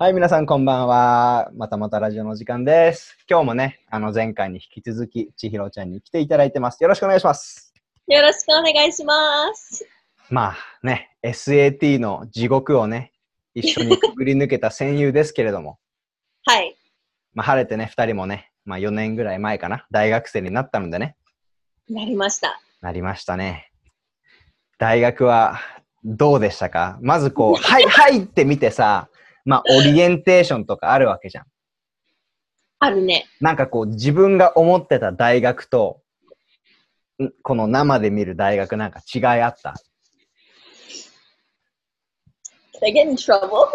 はい、皆さんこんばんは。またまたラジオの時間です。今日もね、あの前回に引き続き、千尋ちゃんに来ていただいてます。よろしくお願いします。よろしくお願いします。まあね、SAT の地獄をね、一緒にくぐり抜けた戦友ですけれども、はい。まあ晴れてね、二人もね、まあ4年ぐらい前かな、大学生になったのでね、なりました。なりましたね。大学はどうでしたか？まずこう、はい、はいって見てさ、まあオリエンテーションとかあるわけじゃん。あるね。なんかこう自分が思ってた大学と、んこの生で見る大学なんか違いあった？Can I get in trouble?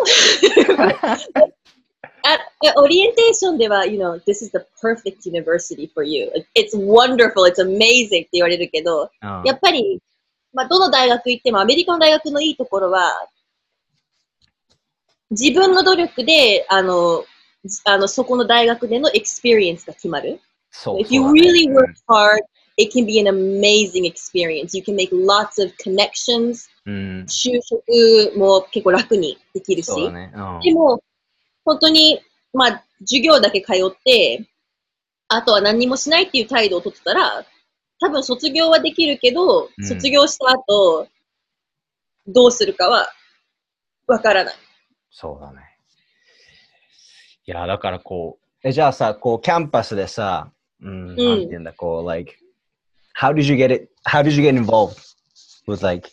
あオリエンテーションでは、you know, this is the perfect university for you. It's wonderful, it's amazing って言われるけど、うんやっぱり、まあ、どの大学行っても、アメリカの大学のいいところは、自分の努力で、あの、あのそこの大学での experience が決まる。そう If you really work hard, it can be an amazing experience. You can make lots of connections. うん、就職も結構楽にできるし。ね。うんでも、本当に、まあ、授業だけ通って、あとは何にもしないっていう態度を取ってたら、多分卒業はできるけど、うん卒業した後、どうするかはわからない。そうだね。いや、だからこう、え、じゃあさ、こう、キャンパスでさ、うん、なんて言うんだ、こう、like, how did you get it, how did you get involved with like,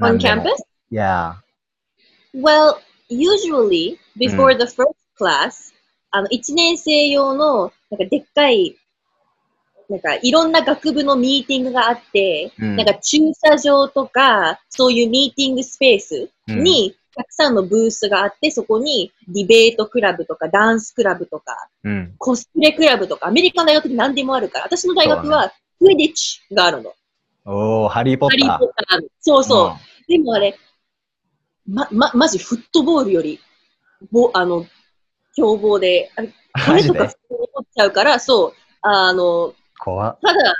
On campus? Yeah. Well, usually, before the first class, あの、1年生用の、なんかでっかい、なんかいろんな学部のミーティングがあって、うんなんか駐車場とか、そういうミーティングスペースに、たくさんのブースがあって、そこにディベートクラブとか、ダンスクラブとか、うん。コスプレクラブとか、アメリカの大学って何でもあるから、私の大学は、クイディッチがあるの。おー、ハリー・ポッハリー・ター。ポッターの。そうそう。でもあれ、ま、ま、まじフットボールより、ぼ、あの、凶暴で、あれ、うん。マジで？骨とか普通に残っちゃうから、そう、あの、怖っ。ただ、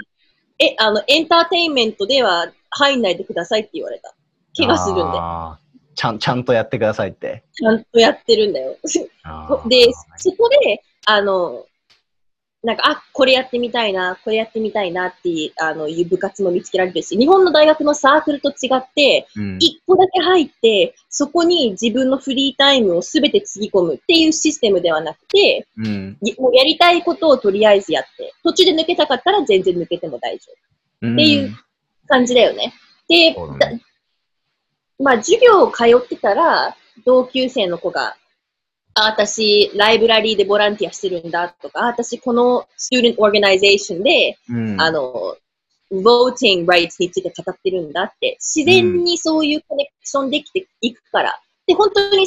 え、あの、エンターテインメントでは入んないでくださいって言われた。怪我するんで。ちゃん、ちゃんとやってくださいって。ちゃんとやってるんだよ。で、そこで、あの、なんか、あ、これやってみたいな、これやってみたいなっていう、あの、いう部活も見つけられるし、日本の大学のサークルと違って、うん一個だけ入って、そこに自分のフリータイムをすべてつぎ込むっていうシステムではなくて、うん。いもうやりたいことをとりあえずやって、途中で抜けたかったら全然抜けても大丈夫っっていう感じだよね。うだねだまあ授業を通ってたら、同級生の子が、あ、私、ライブラリーでボランティアしてるんだとか、あ私、このス t ー d ン n t organization で、うん、あの、voting rights について語ってるんだって、自然にそういうコネクションできていくから。で、本当に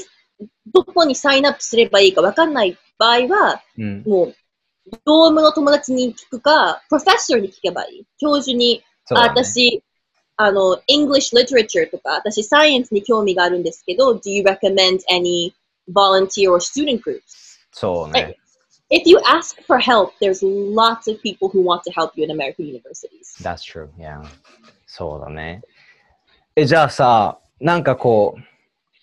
どこにサインアップすればいいかわかんない場合は、うん、もう、ドームの友達に聞くか、プロフェッショナルに聞けばいい。教授に、ね。私、あの、English literature とか、私、サイエンスに興味があるんですけど、do you recommend any volunteer or student groups? そうね。If you ask for help, there's lots of people who want to help you in American universities. That's true. Yeah. そうだね。え、じゃあさ、なんかこう、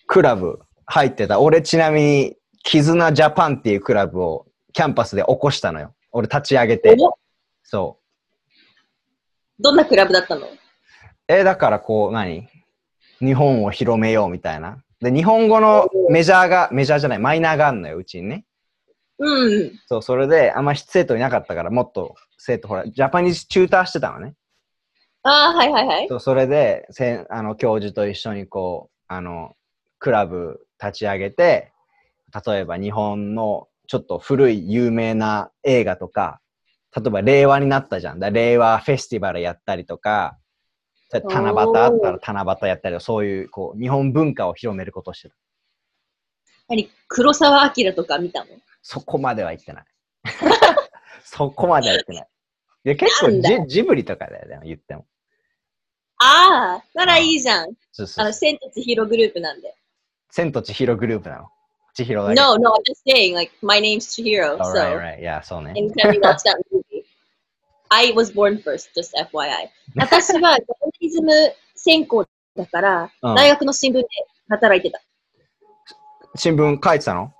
クラブ入ってた。俺ちなみに、絆ジャパンっていうクラブをキャンパスで起こしたのよ。俺立ち上げて。おそう。どんなクラブだったのえ、だからこう、何日本を広めようみたいな。で、日本語のメジャーが、メジャーじゃない、マイナーがあるのよ、うちにね。うん。そう、それで、あんま生徒いなかったから、もっと生徒、ほら、ジャパニーズチューターしてたのね。ああ、はいはいはい。そうそれでせんあの教授と一緒にこうあのクラブ立ち上げて例えば日本のちょっと古い有名な映画とか例えば令和になったじゃんだ令和フェスティバルやったりとか七夕あったら七夕やったりそういうこう日本文化を広めることをしてた何黒沢明とか見たの？そこまでは言ってない。そこまでは言ってない。いや結構ジジブリとかだよね言っても。ああ、ならいいじゃん。そうそうあの、千と千尋グループなんで。千と千尋グループなの？千尋だけ No, no, I'm just saying, like, my name's Chihiro, Alright, so. right. Yeah, そうね。anytime you watch that movie. I was born first, just FYI. 私はジャーナリズム専攻だから、うん大学の新聞で働いてた。新聞書いてたの？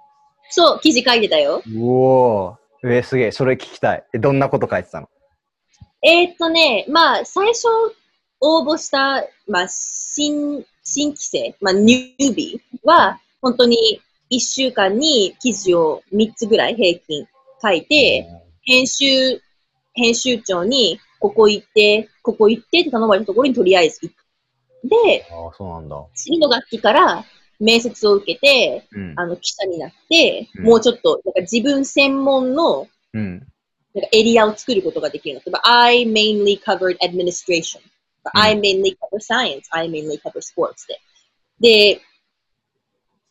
そう、記事書いてたよ。うおー。えー、すげえ。それ聞きたい。え、どんなこと書いてたの？えーっとね、まあ、最初応募した、まあ、新、新規生、まあ、ニュービーは、本当に1週間に記事を3つぐらい平均書いて、編集、編集長に、ここ行って、ここ行ってって頼まれたところにとりあえず行く。で、ああ、そうなんだ。次の学期から面接を受けて、うん。あの、記者になって、うんもうちょっと、なんか自分専門のうん。なんかエリアを作ることができるの。例えば、I mainly covered administration. ん I mainly cover science. I mainly cover sports で。で、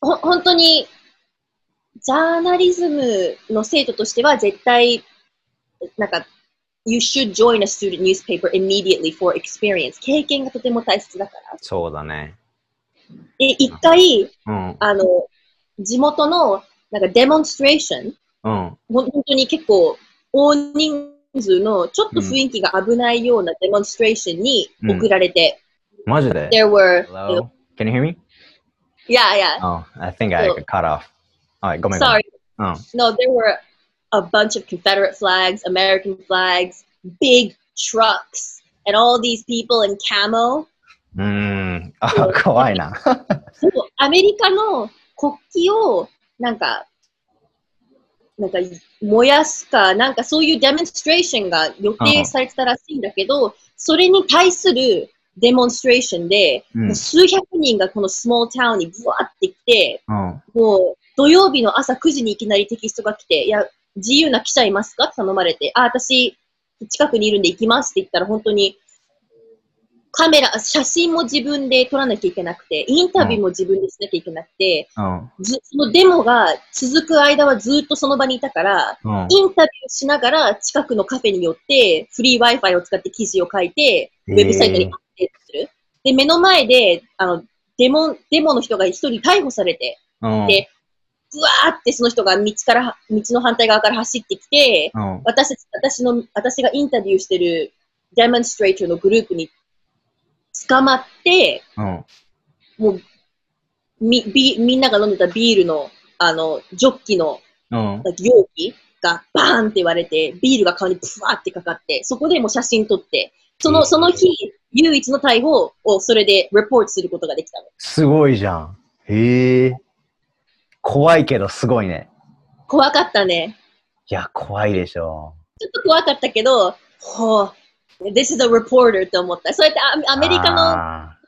ほ、本当に、ジャーナリズムの生徒としては絶対、なんか、You should join a student newspaper immediately for experience. 経験がとても大切だから。そうだね。で、一回、うん。あの、地元の、なんかデモンストレーション、うん。本当に結構大人数のちょっと雰囲気が危ないようなデモンストレーションに送られて、マジで there were, Hello? Can you hear me? yeah, yeah, Oh, I think I got cut off. はい、ごめんごめん。sorry, うん。no, there were a bunch of Confederate flags, American flags, big trucks, and all these people in camo. うーん。あ、怖いな。そうアメリカの国旗をなんか、なんか燃やすか、なんかそういうデモンストレーションが予定されてたらしいんだけど、それに対するデモンストレーションで、うん数百人がこのスモールタウンにブワーって来て、うん。もう土曜日の朝9時にいきなりテキストが来て、いや、自由な記者いますか？って頼まれて、あ、私、近くにいるんで行きますって言ったら、本当に、カメラ、写真も自分で撮らなきゃいけなくて、インタビューも自分でしなきゃいけなくて、うん。ずそのデモが続く間はずっとその場にいたから、うん。インタビューしながら近くのカフェに寄って、フリー Wi-Fi を使って記事を書いて、ウェブサイトにアップデートする。で、目の前で、あの、デモ、デモの人が一人逮捕されて、うん。でブワーってその人が道から、道の反対側から走ってきて、うん。私たち、私の、私がインタビューしてるデモンストレーターのグループに捕まって、うん。もう、み、ビみんなが飲んでたビールの、あの、ジョッキのうん。容器がバーンって言われて、ビールが顔にプワーってかかって、そこでもう写真撮って、その、その日、唯一の逮捕をそれでレポートすることができたの。すごいじゃん。へえ。怖いけどすごいね。怖かったね。いや、怖いでしょ。ちょっと怖かったけど、ほう、This is a reporter って思った。そうやってアアメリカの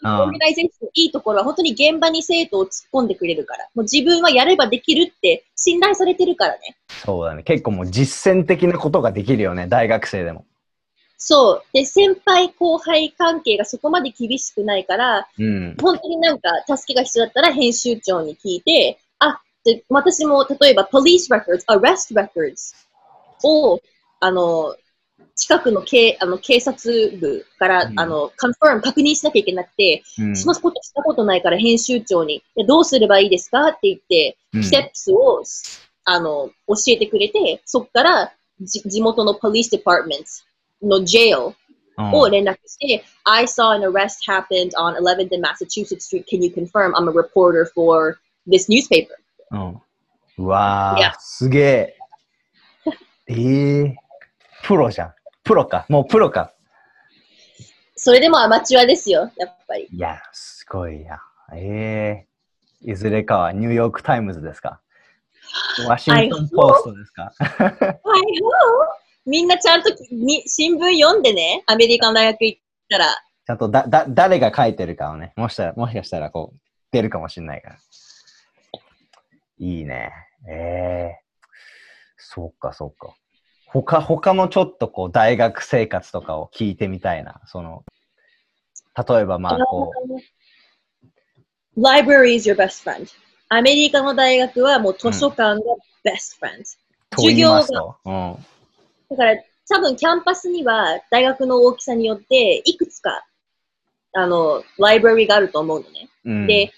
オーガナイゼーションのいいところは本当に現場に生徒を突っ込んでくれるから。もう自分はやればできるって信頼されてるからね。そうだね。結構もう実践的なことができるよね。大学生でも。そう。で、先輩後輩関係がそこまで厳しくないから、うん。本当になんか助けが必要だったら編集長に聞いて、あ、で私も例えば police records, arrest records を、あの、近くの警あの警察部から、うんあの、confirm 確認しなきゃいけなくて、うん。そのことしたことないから編集長に、でどうすればいいですかって言って、うんステップスを、あの、教えてくれて、そこからじ地元の police department の jail うんを連絡して、I saw an arrest happened on 11th and Massachusetts Street. Can you confirm I'm a reporter for this newspaper? うん。うわー、すげえ。ええプロじゃん。プロか。もうプロか。それでもアマチュアですよ、やっぱり。いや、すごいや。ええいずれかはニューヨークタイムズですか？ワシントンポストですか？はい、みんなちゃんとに新聞読んでね、アメリカの大学行ったら。ちゃんとだ、だ、誰が書いてるかをね、もしかしたら、もしかしたらこう、出るかもしれないから。いいね。ええそうか、そうか。他、他のちょっとこう、大学生活とかを聞いてみたいな。その、例えばまあ、こう、Library is your best friend. アメリカの大学はもう図書館が best friend。と言いますと。うん。だから多分キャンパスには大学の大きさによっていくつかあの、ライブラリがあると思うのね。うん、で、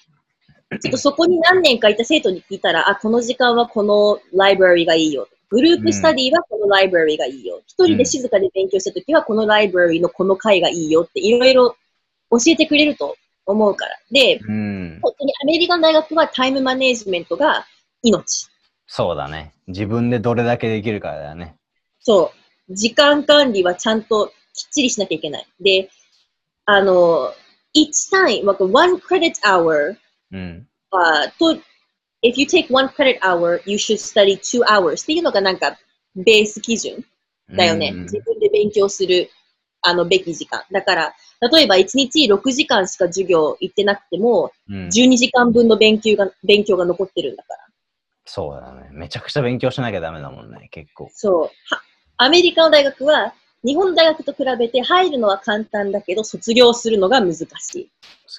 ちょっとそこに何年かいた生徒に聞いたら、あ、この時間はこのライブラリがいいよ。グループスタディはこのライブラリがいいよ。一、人で静かに勉強したときはこのライブラリのこの回がいいよっていろいろ教えてくれると思うから。で、うん。本当にアメリカの大学はタイムマネジメントが命。そうだね。自分でどれだけできるからだよね。そう。時間管理はちゃんときっちりしなきゃいけない。で、あの、each time, like one credit hour うん。は、と、if you take one credit hour, you should study two hours っていうのがなんかベース基準だよね。うん自分で勉強する、あの、べき時間。だから、例えば1日6時間しか授業行ってなくても、うん12時間分の勉強が、勉強が残ってるんだから。そうだね。めちゃくちゃ勉強しなきゃダメだもんね、結構。そう。はアメリカの大学は、日本の大学と比べて入るのは簡単だけど、卒業するのが難しい。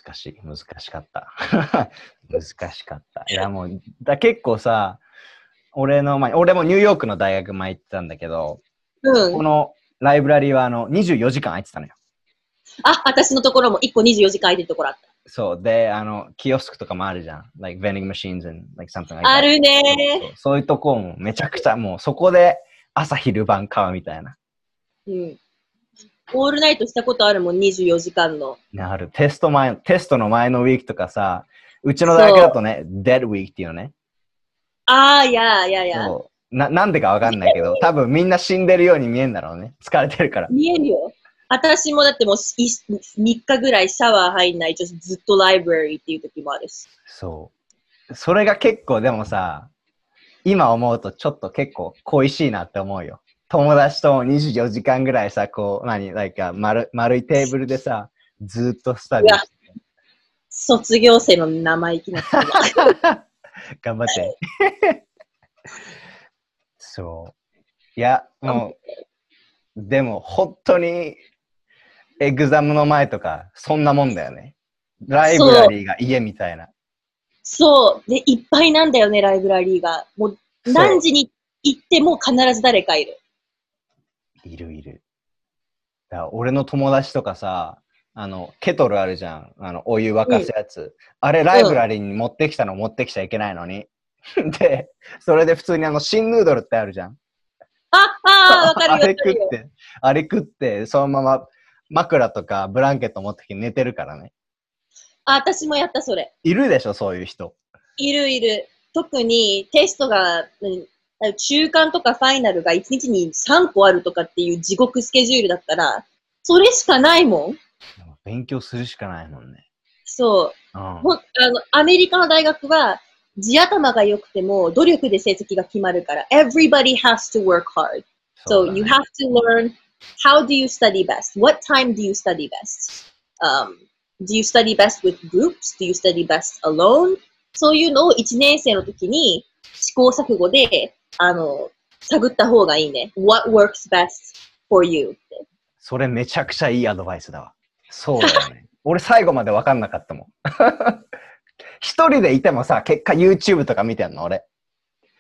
難しい。難しかった。難しかった。いやもう、だ結構さ、俺の前、俺もニューヨークの大学前行ってたんだけど、うんこ。のライブラリーはあの24時間空いてたのよ。あ、私のところも1個24時間空いてるところあった。そう。で、あの、キオスクとかもあるじゃん。like vending machines and like something like that. あるねそうそういうとこもめちゃくちゃもうそこで朝昼晩買うみたいな。うん。オールナイトしたことあるもん、24時間の。なる。テスト前、テストの前のウィークとかさ、うちの大学だとね、dead week っていうのね。ああ、いやいやいや。ななんでかわかんないけど、多分みんな死んでるように見えんだろうね。疲れてるから。見えるよ。私もだってもうい3日ぐらいシャワー入んないとずっとライブラリーっていう時もあるし。そう。それが結構でもさ、今思うとちょっと結構恋しいなって思うよ。友達と24時間ぐらいさ、こう、何、なんか丸丸いテーブルでさ、ずっとスタディして卒業生の生意気な 頑張って。そう。いや、もう、でも本当に、エグザムの前とか、そんなもんだよね。ライブラリーが家みたいな。そう。で、いっぱいなんだよね、ライブラリーが。もう何時に行っても必ず誰かいる。いるいる。だから俺の友達とかさ、あの、ケトルあるじゃん。あの、お湯沸かすやつ。あれ、ライブラリーに持ってきたの持ってきちゃいけないのに。で、それで普通にあの、新ヌードルってあるじゃん。あ、ああ、わかるよ、あれ。食って、あれ食って、そのまま枕とかブランケット持ってきて寝てるからね。あ、私もやった、それ。いるでしょ、そういう人。いるいる。特にテストが、うん中間とかファイナルが1日に3個あるとかっていう地獄スケジュールだったら、それしかないもん。勉強するしかないもんね。そう。うん。あのアメリカの大学は、地頭が良くても努力で成績が決まるから、everybody has to work hard. So you have to learn how do you study best? What time do you study best? Um, do you study best with groups? Do you study best alone? そういうのを1年生の時に試行錯誤で、あの、探った方がいいね。What works best for you? って。それめちゃくちゃいいアドバイスだわ。そうだよね。俺最後まで分かんなかったもん。一人でいてもさ、結果 YouTube とか見てんの俺。で、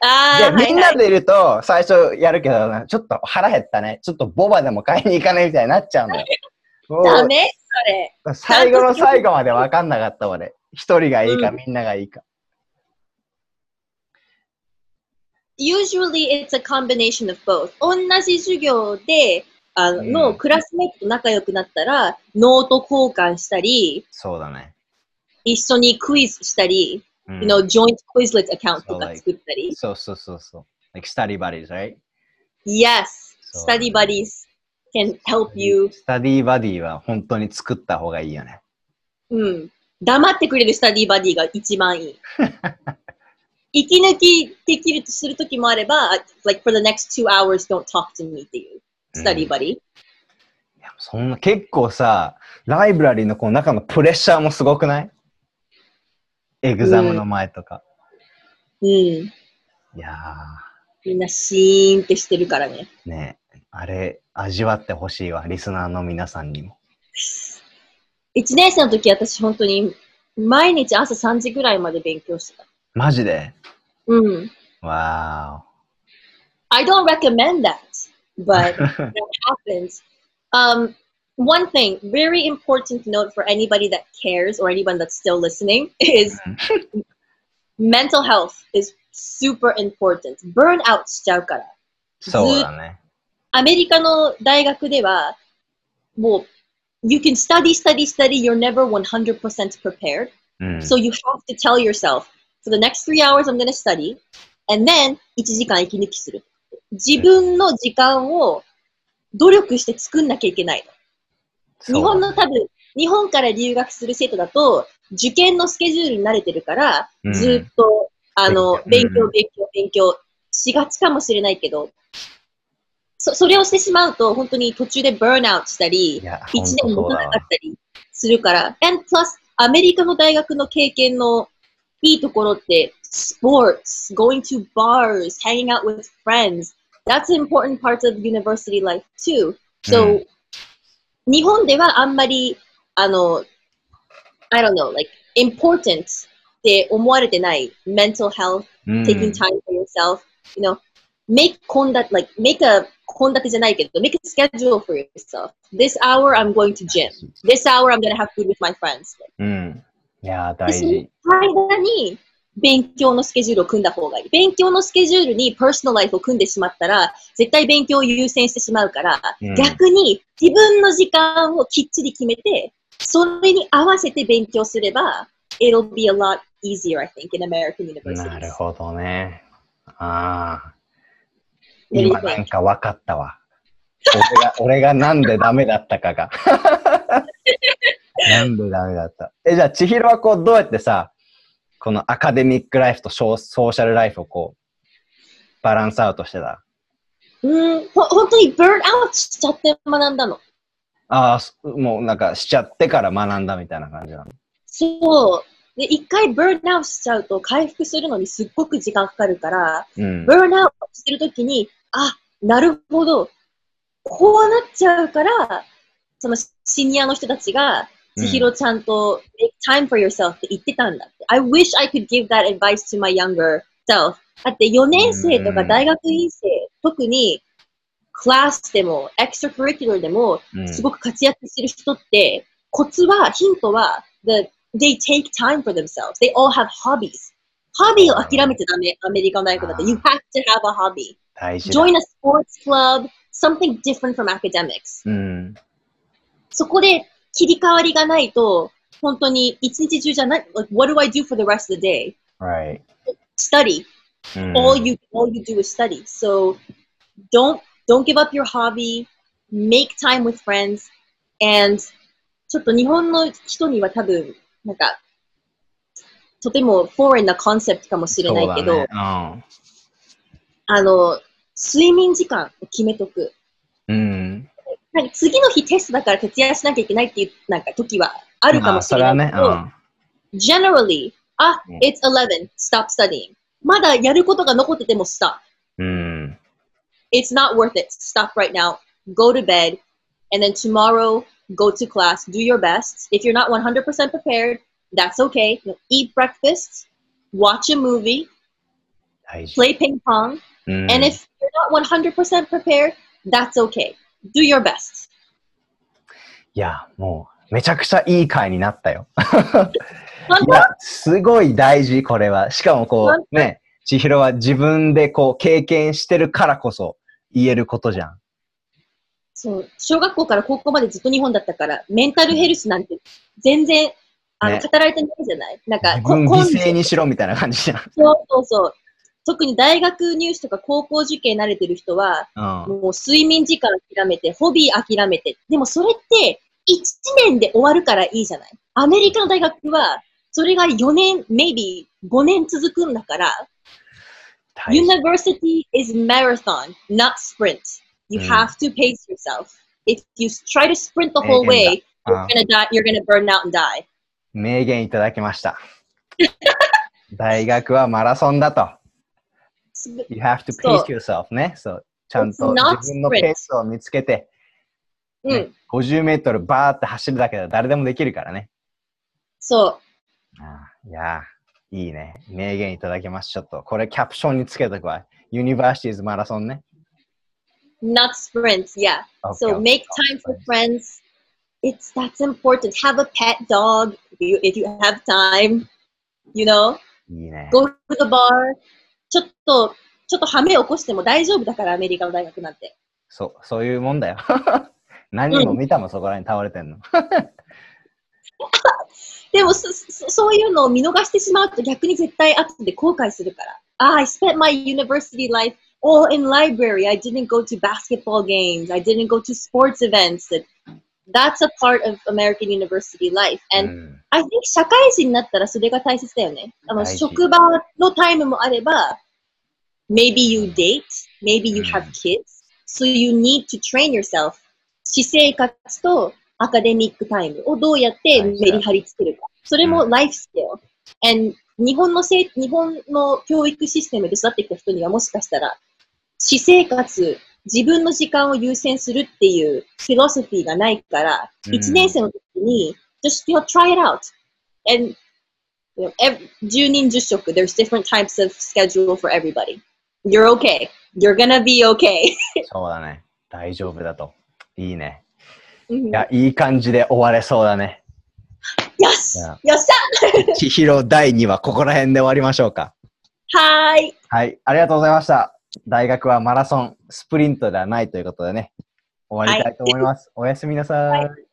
ああ、はいはい。みんなでいると最初やるけど、ちょっと腹減ったね。ちょっとボバでも買いに行かねみたいになっちゃうんだよ。ダメ？それ。最後の最後まで分かんなかった俺。一人がいいか、うんみんながいいか。Usually it's a combination of both. 同じ授業で、あの、うんのクラスメイトと仲良くなったら、ノート交換したり、そうだね。一緒にクイズしたり、うん you know, joint Quizlet account とか作ったり。そうそうそうそう。Like study buddies, right? Yes, そう study buddies can help you. study buddy は本当に作った方がいいよね。うん。黙ってくれる study buddy が一番いい。息抜きできるとするときもあれば、like for the next two hours don't talk to me っていうスタディバディ。いやそんな結構さ、ライブラリーのこの中のプレッシャーもすごくない？エグザムの前とか。うん。いやみんなシーンってしてるからね。ー、ねあれ、味わってほしいわ、リスナーの皆さんにも。一年生の時私本当に毎日朝3時ぐらいまで勉強してた。マジでうん。わ I don't recommend that, but ー that happens. Um, one thing, very important to note for anybody that cares or anyone that's still listening is mental health is super important. Burnout しちゃうから。そうだね。アメリカの大学では、もう、 you can study, study, study. You're never 100% prepared. うん。 So you have to tell yourself, for the next three hours, I'm to study. And then, 1時間息抜きする。自分の時間を努力して作んなきゃいけないの。日本の多分、日本から留学する生徒だと、受験のスケジュールに慣れてるから、うんずっと、あの、勉強勉強、勉強、しがちかもしれないけど、そそれをしてしまうと、本当に途中でバーンアウトしたりい、や、一年持たなかったりするから、and plus、アメリカの大学の経験のいいところって、sports, going to bars, hanging out with friends, that's an important part of university life too. So, うん日本ではあんまり、あの、I don't know, like, important って思われてない mental health, うん taking time for yourself, you know, make 献立 like, make a 献立じゃないけど、make a schedule for yourself. This hour I'm going to gym. This hour I'm going to have food with my friends. うん。 いや、大でその事。間に勉強のスケジュールを組んだ方がいい。勉強のスケジュールにパーソナルライフを組んでしまったら、絶対勉強を優先してしまうから、うん逆に自分の時間をきっちり決めて、それに合わせて勉強すれば、it'll be a lot easier, I think, in American universities. なるほどね。ああ。今?なんか分かったわ。俺が、俺がなんでダメだったかが。なんでダメだった。え、じゃあ、千尋はこう、どうやってさ、このアカデミックライフとソーソーシャルライフをこう、バランスアウトしてた？うん、ほ本当に burn out しちゃって学んだの。ああ、そもうなんかしちゃってから学んだみたいな感じなの？そう。で、一回 burn out しちゃうと回復するのにすっごく時間かかるから、うん。burn out してるときに、あ、なるほど。こうなっちゃうから、そのシニアの人たちが、うん千尋ちゃんと make time for yourself って言ってたんだって。I wish I could give that advice to my younger self. だって4年生とか大学院生、特にクラスでも、エクストラクリキュラーでも、うんすごく活躍してる人って、コツは、ヒントは、the, they take time for themselves. They all have hobbies. ハビーを諦めちゃダメ。アメリカの大学だって。You have to have a hobby. Join a sports club. Something different from academics. うん。そこで切り替わりがないと、本当に一日中じゃない。Like, what do I do for the rest of the day? Right. Study. うん all you all you do is study. So don't don't give up your hobby. Make time with friends. And ちょっと日本の人には多分なんかとても foreign なコンセプトかもしれないけど、そうだねあの睡眠時間を決めとく。うん。うん。なんか次の日テストだから徹夜しなきゃいけないっていうなんか時はあるかもしれないけど、まあそれはね。 generally あ、うん it's 11 stop studying まだやることが残ってても stop うん。うん。 it's not worth it. Stop right now. Go to bed. And then tomorrow, go to class. Do your best. If you're not 100% prepared, that's okay. You know, eat breakfast. Watch a movie. 大事。 Play ping pong. うん And if you're not 100% prepared, that's okay. Do your best. いや、もう、めちゃくちゃいい回になったよ。いや、すごい大事、これは。しかもこ本う、ね、千尋は自分でこう、経験してるからこそ言えることじゃん。そう小学校から高校までずっと日本だったから、メンタルヘルスなんて全然あの、ね語られてないじゃない？なんか、自分こ犠牲にしろみたいな感じじゃん。そうそうそう。特に大学入試とか高校受験慣れてる人は、うん。もう睡眠時間諦めて、ホビー諦めて。でもそれって1年で終わるからいいじゃないアメリカの大学は、それが4年、maybe 5年続くんだから、University is marathon, not sprint. You うん have to pace yourself. If you try to sprint the whole way, だ you're gonna die, you're gonna burn out and die. 名言いただきました。大学はマラソンだと。You have to pace yourself ね。そう。ちゃんと自分のペースを見つけて、うん、ね50メートルバーって走るだけで誰でもできるからね。そう。ああいやー、いいね。名言いただきます。ちょっと、これキャプションにつけとくわ。Universities マラソンね。Not sprints, yeah. Okay, So okay. make time for friends. It's that's important. Have a pet dog if you, if you have time. You know, いいね。go to the bar. ちょっと、ちょっとハメ起こしても大丈夫だから、アメリカの大学なんて。そう、そういうもんだよ。何人も見たもん、そこらに倒れてんの。でもそそ、そういうのを見逃してしまうと逆に絶対後で後悔するから。Ah, I spent my university life all in library. I didn't go to basketball games. I didn't go to sports events. That, that's a part of American university life. う And ん I think 社会人になったらそれが大切だよね。あの、職場のタイムもあれば、maybe you date, maybe you have うん kids, so you need to train yourself. 私生活とアカデミックタイムをどうやってメリハリつけるか。それもうん life skill. And 日本のせい日本の教育システムで育ってきた人にはもしかしたら、私生活、自分の時間を優先するっていうフィロソフィーがないから、うん1年生の時に、just you know, try it out. And you know, ev 10人10食, there's different types of schedule for everybody. You're okay. You're gonna be okay. そうだね。大丈夫だと。いいね。うんいや、いい感じで終われそうだね。よしよっし千尋第2話、ここら辺で終わりましょうか。ゃはーい。はい、ありがとうございました。大学はマラソン、スプリントではないということでね、終わりたいと思います。おやすみなさい。はい